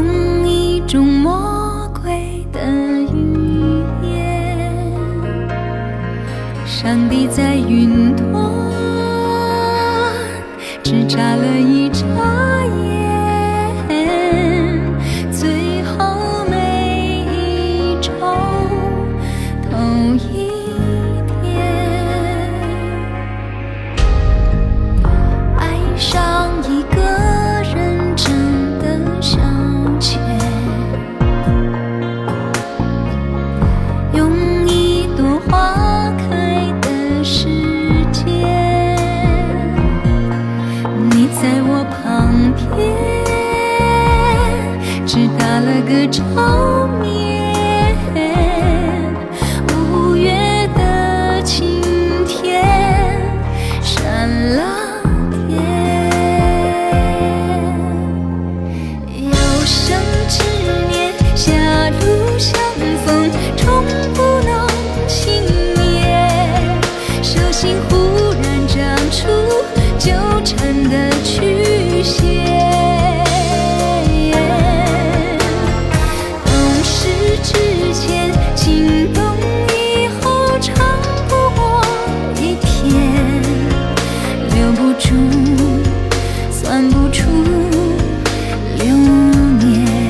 Mm-hmm. 愁眠，五月的晴天。闪了电，有生之算不出流年。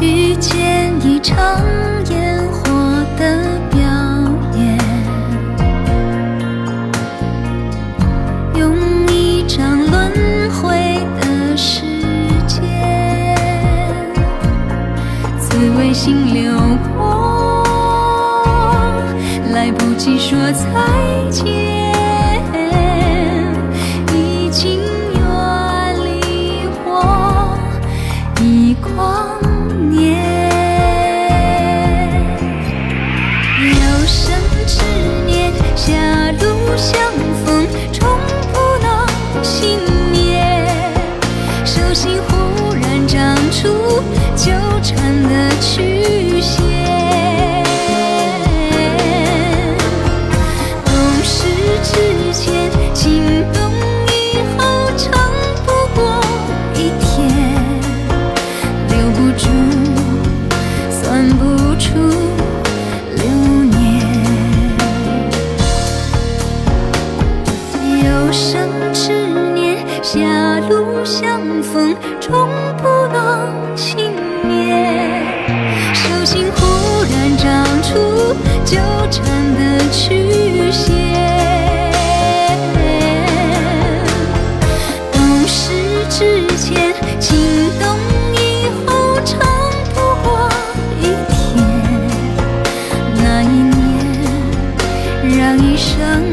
遇见一场烟火的一张轮回的时间，滋味心流过，来不及说再见。已经远离我一光年。有生之年，狭路相纠缠的曲线。懂事之前，心动以后，长不过一天。留不住，算不出流年。有生之，狭路相逢，终不能幸免。手心忽然长出纠缠的曲线。懂事之前，心动以后，长不过一天。那一年，让一生